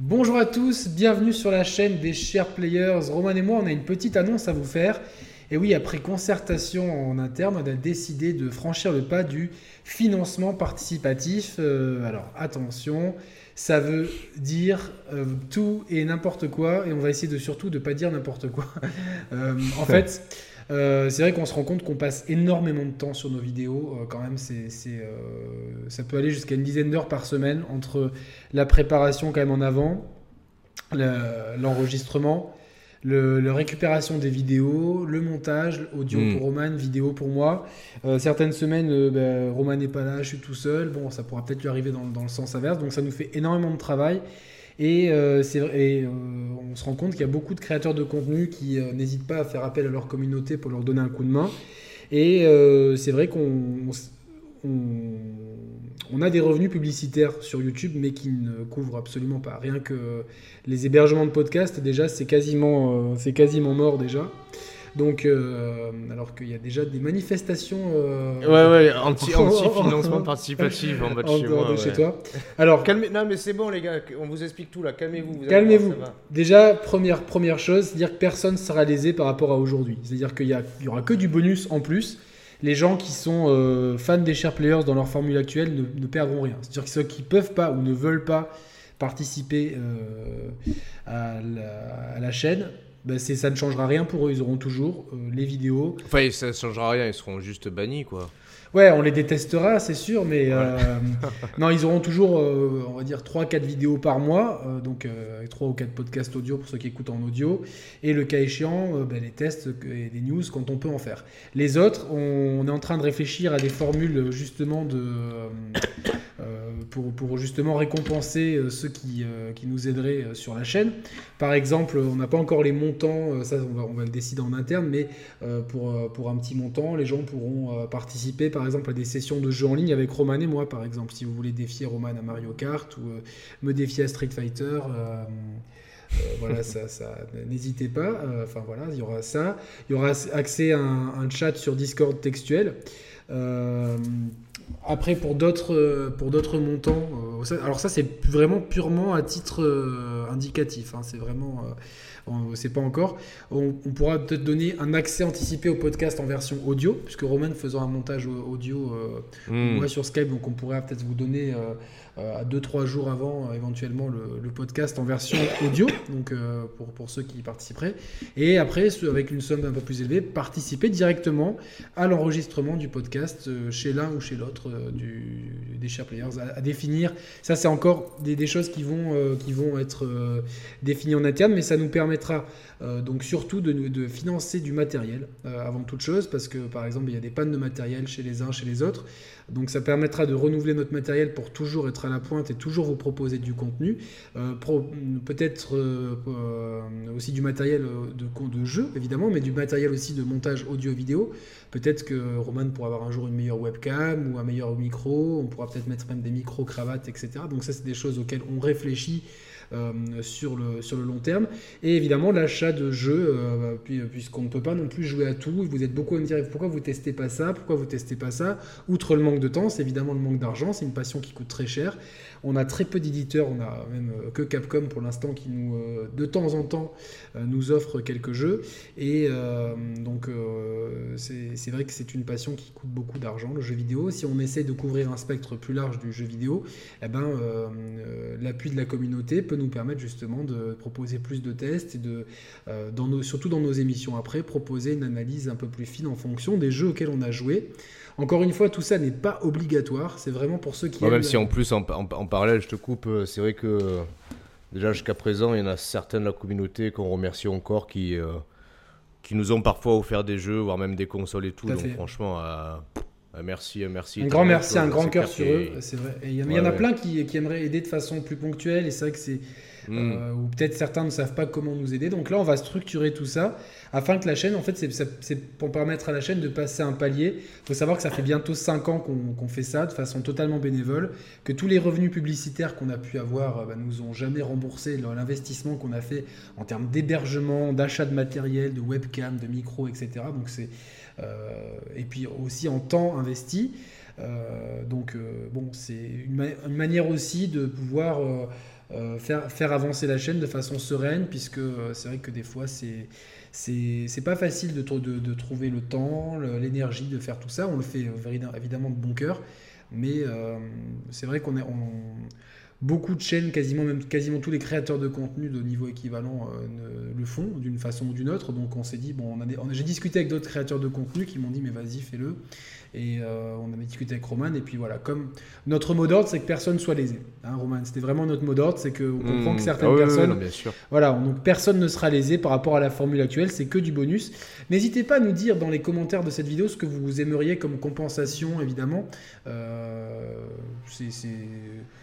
Bonjour à tous, bienvenue sur la chaîne des chers players. Roman et moi, on a une petite annonce à vous faire. Et oui, après concertation en interne, on a décidé de franchir le pas du financement participatif. Euh, alors attention, ça veut dire euh, tout et n'importe quoi, et on va essayer de surtout de pas dire n'importe quoi. Euh, en fait, c'est vrai qu'on se rend compte qu'on passe énormément de temps sur nos vidéos. quand même, c'est, ça peut aller jusqu'à une dizaine d'heures par semaine entre la préparation quand même en avant, l'enregistrement le, récupération des vidéos, le montage, audio hmm. pour Roman, vidéo pour moi. Euh, certaines semaines, euh, ben, Roman n'est pas là, je suis tout seul. Bon, ça pourra peut-être lui arriver dans, le sens inverse. Donc ça nous fait énormément de travail. Et, euh, et on se rend compte qu'il y a beaucoup de créateurs de contenu qui n'hésitent pas à faire appel à leur communauté pour leur donner un coup de main. Et c'est vrai qu'on on a des revenus publicitaires sur YouTube, mais qui ne couvrent absolument pas. Rien que les hébergements de podcasts, déjà, c'est quasiment, euh, quasiment mort déjà. Donc, euh, alors qu'il y a déjà des manifestations. Euh, ouais, ouais, anti-financement participatif en bas de chez moi. chez toi. Alors, Calmez... non, mais c'est bon, les gars, on vous explique tout là. Calmez-vous. Calmez-vous. Déjà, première, première chose, c'est-à-dire que personne ne sera lésé par rapport à aujourd'hui. C'est-à-dire qu'il y, aura que du bonus en plus les gens qui sont euh, fans des share players dans leur formule actuelle ne, perdront rien. C'est-à-dire que ceux qui peuvent pas ou ne veulent pas participer à, la, chaîne, ben ça ne changera rien pour eux. Ils auront toujours euh, les vidéos. Enfin, ça ne changera rien, ils seront juste bannis, quoi. Ouais, on les détestera, c'est sûr, mais euh, non, ils auront toujours, euh, on va dire, 3-4 vidéos par mois, donc 3 ou 4 podcasts audio pour ceux qui écoutent en audio, et le cas échéant, ben, les tests et des news quand on peut en faire. Les autres, on, est en train de réfléchir à des formules justement de, pour, justement récompenser ceux qui, qui nous aideraient sur la chaîne. Par exemple, on n'a pas encore les montants, ça on va, on va, le décider en interne, mais pour, pour un petit montant, les gens pourront participer par exemple à des sessions de jeux en ligne avec Roman et moi, par exemple, si vous voulez défier Roman à Mario Kart ou euh, me défier à Street Fighter. Euh, euh, voilà, ça n'hésitez pas. Enfin voilà, il y aura ça. Il y aura accès à un, chat sur Discord textuel. Après, pour d'autres pour d'autres montants, alors ça c'est vraiment purement à titre indicatif. Hein, c'est vraiment on ne sait pas encore. On, pourra peut-être donner un accès anticipé au podcast en version audio, puisque Roman faisant un montage audio, euh, hmm. moi sur Skype, donc on pourrait peut-être vous donner euh, euh, à 2-3 jours avant éventuellement le, podcast en version audio, donc pour, pour, ceux qui y participeraient. Et après, avec une somme un peu plus élevée, participer directement à l'enregistrement du podcast chez l'un ou chez l'autre des share players à, définir. Ça, c'est encore des, choses qui vont, qui vont être définies en interne, mais ça nous permet euh, donc surtout de, de, financer du matériel euh, avant toute chose, parce que par exemple il y a des pannes de matériel chez les uns, chez les autres. Donc ça permettra de renouveler notre matériel pour toujours être à la pointe et toujours vous proposer du contenu. Euh, peut-être aussi du matériel de, jeu, évidemment, mais du matériel aussi de montage audio-vidéo. Peut-être que Roman pourra avoir un jour une meilleure webcam ou un meilleur micro. On pourra peut-être mettre même des micro-cravates, etc. Donc ça, c'est des choses auxquelles on réfléchit euh, sur, le, sur le long terme. Et évidemment, l'achat de jeux, euh, puisqu'on ne peut pas non plus jouer à tout. Vous êtes beaucoup à me dire pourquoi vous testez pas ça, pourquoi vous testez pas ça? Outre le manque de temps, c'est évidemment le manque d'argent, c'est une passion qui coûte très cher. On a très peu d'éditeurs, on a même euh, que Capcom pour l'instant qui nous, de temps en temps, nous offre quelques jeux. Et donc, c'est vrai que c'est une passion qui coûte beaucoup d'argent, le jeu vidéo. Si on essaie de couvrir un spectre plus large du jeu vidéo, eh ben, l'appui de la communauté peut nous permettre justement de proposer plus de tests et de, euh, dans nos, surtout dans nos émissions après, proposer une analyse un peu plus fine en fonction des jeux auxquels on a joué. Encore une fois, tout ça n'est pas obligatoire, c'est vraiment pour ceux qui... même si en plus, en, parallèle, je te coupe, euh, c'est vrai que déjà jusqu'à présent, il y en a certaines de la communauté qu'on remercie encore qui, euh, qui nous ont parfois offert des jeux, voire même des consoles et tout. donc franchement... Merci, merci. Un grand merci, un grand cœur sur eux, c'est vrai. il y, en a plein qui, qui, aimeraient aider de façon plus ponctuelle, et c'est vrai que c'est Hmm. Euh, ou peut-être certains ne savent pas comment nous aider. Donc là, on va structurer tout ça afin que la chaîne, en fait, c'est pour permettre à la chaîne de passer un palier. Il faut savoir que ça fait bientôt 5 ans qu'on fait ça de façon totalement bénévole, que tous les revenus publicitaires qu'on a pu avoir euh, bah, nous ont jamais remboursé l'investissement qu'on a fait en termes d'hébergement, d'achat de matériel, de webcam, de micro, etc. Donc c'est euh, et puis aussi en temps investi. donc bon, c'est une, manière aussi de pouvoir faire, faire avancer la chaîne de façon sereine, puisque c'est vrai que des fois, c'est c'est pas facile de, de, trouver le temps, l'énergie de faire tout ça. On le fait évidemment de bon cœur, mais c'est vrai qu'on est. beaucoup de chaînes, quasiment, même, quasiment tous les créateurs de contenu de niveau équivalent euh, le font d'une façon ou d'une autre. Donc on s'est dit, bon, on j'ai discuté avec d'autres créateurs de contenu qui m'ont dit, mais vas-y, fais-le. Et euh, on avait discuté avec Roman. Et puis voilà, comme notre mot d'ordre, c'est que personne soit lésé. Hein, Roman, c'était vraiment notre mot d'ordre. C'est qu'on comprend que mmh. certaines ah personnes. bien sûr. Voilà, donc personne ne sera lésé par rapport à la formule actuelle. C'est que du bonus. N'hésitez pas à nous dire dans les commentaires de cette vidéo ce que vous aimeriez comme compensation, évidemment. Euh, c'est,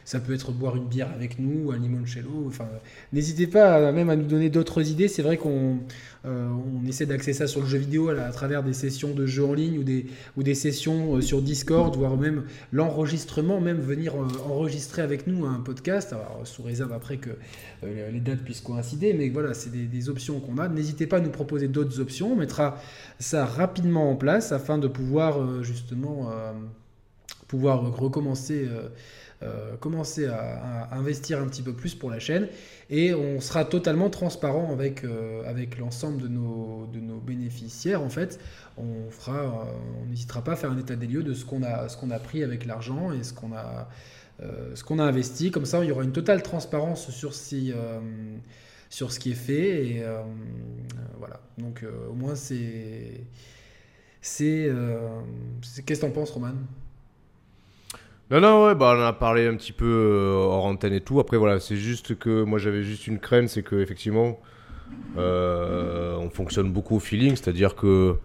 ça peut être une bière avec nous, un limoncello. Enfin, n'hésitez pas même à nous donner d'autres idées. C'est vrai qu'on euh, on essaie d'axer ça sur le jeu vidéo à, travers des sessions de jeux en ligne ou des, ou des sessions euh, sur Discord, voire même l'enregistrement, même venir euh, enregistrer avec nous un podcast, sous réserve après que les dates puissent coïncider, mais voilà, c'est des, options qu'on a. N'hésitez pas à nous proposer d'autres options, on mettra ça rapidement en place afin de pouvoir justement pouvoir recommencer euh, commencer à, investir un petit peu plus pour la chaîne et on sera totalement transparent avec, euh, avec l'ensemble de nos, de nos bénéficiaires en fait. On fera, euh, on n'hésitera pas à faire un état des lieux de ce qu'on a, ce qu'on a pris avec l'argent et ce qu'on a, ce qu'on a investi. Comme ça, il y aura une totale transparence sur si sur ce qui est fait et voilà. Donc au moins c'est c'est qu'est-ce que t'en penses, Roman? Non, non, ouais, bah, on a parlé un petit peu euh, hors antenne et tout. Après, voilà, c'est juste que moi j'avais juste une crainte, c'est que effectivement, euh, on fonctionne beaucoup au feeling, c'est-à-dire que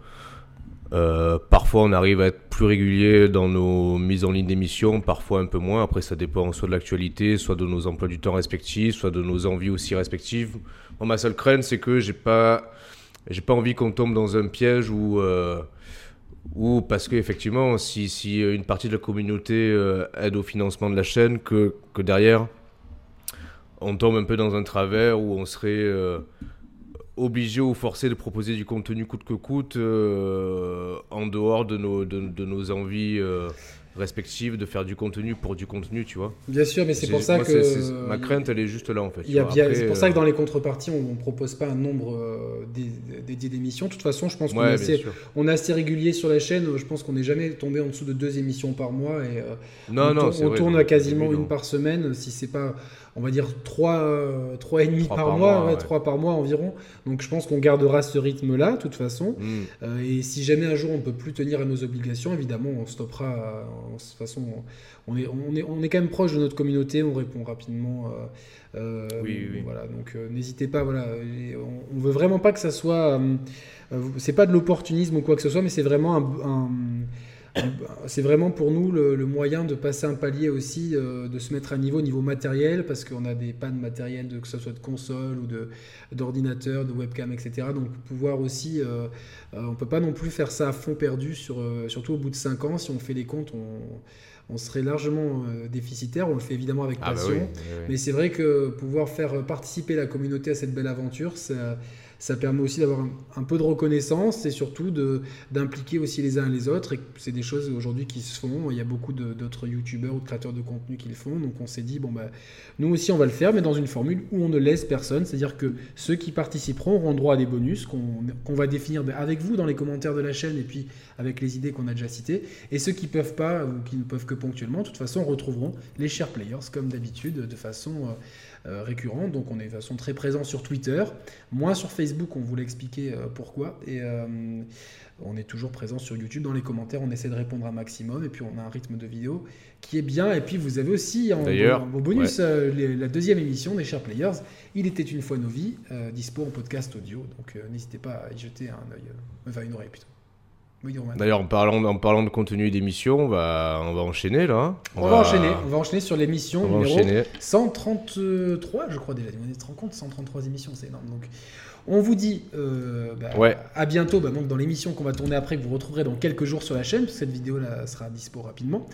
euh, parfois on arrive à être plus régulier dans nos mises en ligne d'émissions, parfois un peu moins. Après, ça dépend soit de l'actualité, soit de nos emplois du temps respectifs, soit de nos envies aussi respectives. Moi, ma seule crainte, c'est que j'ai pas, j'ai pas envie qu'on tombe dans un piège où ou parce qu'effectivement, si, si une partie de la communauté euh, aide au financement de la chaîne, que, que, derrière, on tombe un peu dans un travers où on serait euh, obligé ou forcé de proposer du contenu coûte que coûte euh, en dehors de nos, de, de nos envies respectives de faire du contenu pour du contenu, tu vois. Bien sûr, mais c'est pour ça que. ma crainte, elle est juste là, en fait. C'est pour ça que dans les contreparties, on ne propose pas un nombre euh, dédié d'émissions. De toute façon, je pense qu'on est, assez, on est assez régulier sur la chaîne. Je pense qu'on n'est jamais tombé en dessous de deux émissions par mois. Et, euh, non, on, non, on tourne à quasiment une par semaine, si c'est pas on va dire 3, 3 et demi par, mois, 3 par mois environ. Donc je pense qu'on gardera ce rythme-là, de toute façon. Mm. Euh, et si jamais un jour on ne peut plus tenir à nos obligations, évidemment, on stoppera. de toute façon, on est, on, est, on est quand même proche de notre communauté, on répond rapidement. Euh, euh, oui, oui. Voilà, donc n'hésitez pas. Voilà, on, ne veut vraiment pas que ça soit. c'est pas de l'opportunisme ou quoi que ce soit, mais c'est vraiment un c'est vraiment pour nous le, moyen de passer un palier aussi, euh, de se mettre à niveau niveau matériel, parce qu'on a des pannes matérielles, de, que ce soit de console ou d'ordinateur, de, webcam, etc. Donc pouvoir aussi, euh, euh, on peut pas non plus faire ça à fond perdu, sur, surtout au bout de 5 ans. Si on fait les comptes, on, serait largement déficitaire. On le fait évidemment avec ah bah passion, mais c'est vrai que pouvoir faire participer la communauté à cette belle aventure, ça ça permet aussi d'avoir un, peu de reconnaissance et surtout d'impliquer aussi les uns les autres. Et c'est des choses aujourd'hui qui se font. Il y a beaucoup d'autres youtubeurs ou de créateurs de contenu qui le font. Donc on s'est dit, bon, bah, nous aussi on va le faire, mais dans une formule où on ne laisse personne. C'est-à-dire que ceux qui participeront auront droit à des bonus qu'on va définir bah, avec vous dans les commentaires de la chaîne et puis avec les idées qu'on a déjà citées. Et ceux qui peuvent pas ou qui ne peuvent que ponctuellement, de toute façon, retrouveront les chers players comme d'habitude de façon. Euh, euh, récurrent. Donc on est de façon très présent sur Twitter, moins sur Facebook, on voulait expliquer euh, pourquoi. Et euh, on est toujours présent sur YouTube. Dans les commentaires, on essaie de répondre un maximum. Et puis on a un rythme de vidéo qui est bien. Et puis vous avez aussi en, en bonus la deuxième émission des Chers Players. Il était une fois nos vies, dispo en podcast audio. Donc n'hésitez pas à y jeter un œil, enfin une oreille plutôt. D'ailleurs, en parlant, en parlant de contenu d'émission, on va, on va enchaîner là. On, va, enchaîner. On va enchaîner sur l'émission numéro 133, je crois déjà. On rend compte, 133 émissions, c'est énorme. Donc, on vous dit euh, bah, à bientôt bah, donc dans l'émission qu'on va tourner après, que vous retrouverez dans quelques jours sur la chaîne. Cette vidéo là sera dispo rapidement.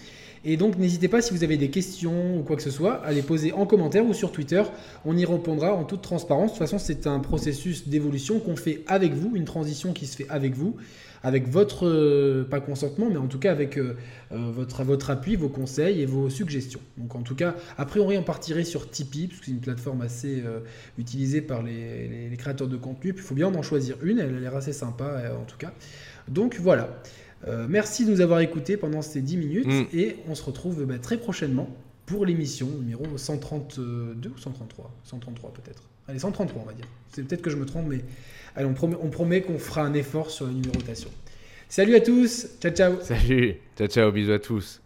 Et donc, n'hésitez pas si vous avez des questions ou quoi que ce soit, à les poser en commentaire ou sur Twitter. On y répondra en toute transparence. De toute façon, c'est un processus d'évolution qu'on fait avec vous, une transition qui se fait avec vous avec votre, pas consentement, mais en tout cas avec votre, votre appui, vos conseils et vos suggestions. Donc en tout cas, a priori, on partirait sur Tipeee, parce que c'est une plateforme assez utilisée par les, les, créateurs de contenu. Puis il faut bien en choisir une, elle a l'air assez sympa en tout cas. Donc voilà. merci de nous avoir écoutés pendant ces 10 minutes mm. et on se retrouve bah, très prochainement pour l'émission numéro 132 ou 133 133 peut-être. Allez, 133 on va dire. C'est peut-être que je me trompe, mais allez, on promet, on promet qu'on fera un effort sur la numérotation. Salut à tous, ciao ciao. Salut, ciao ciao, bisous à tous.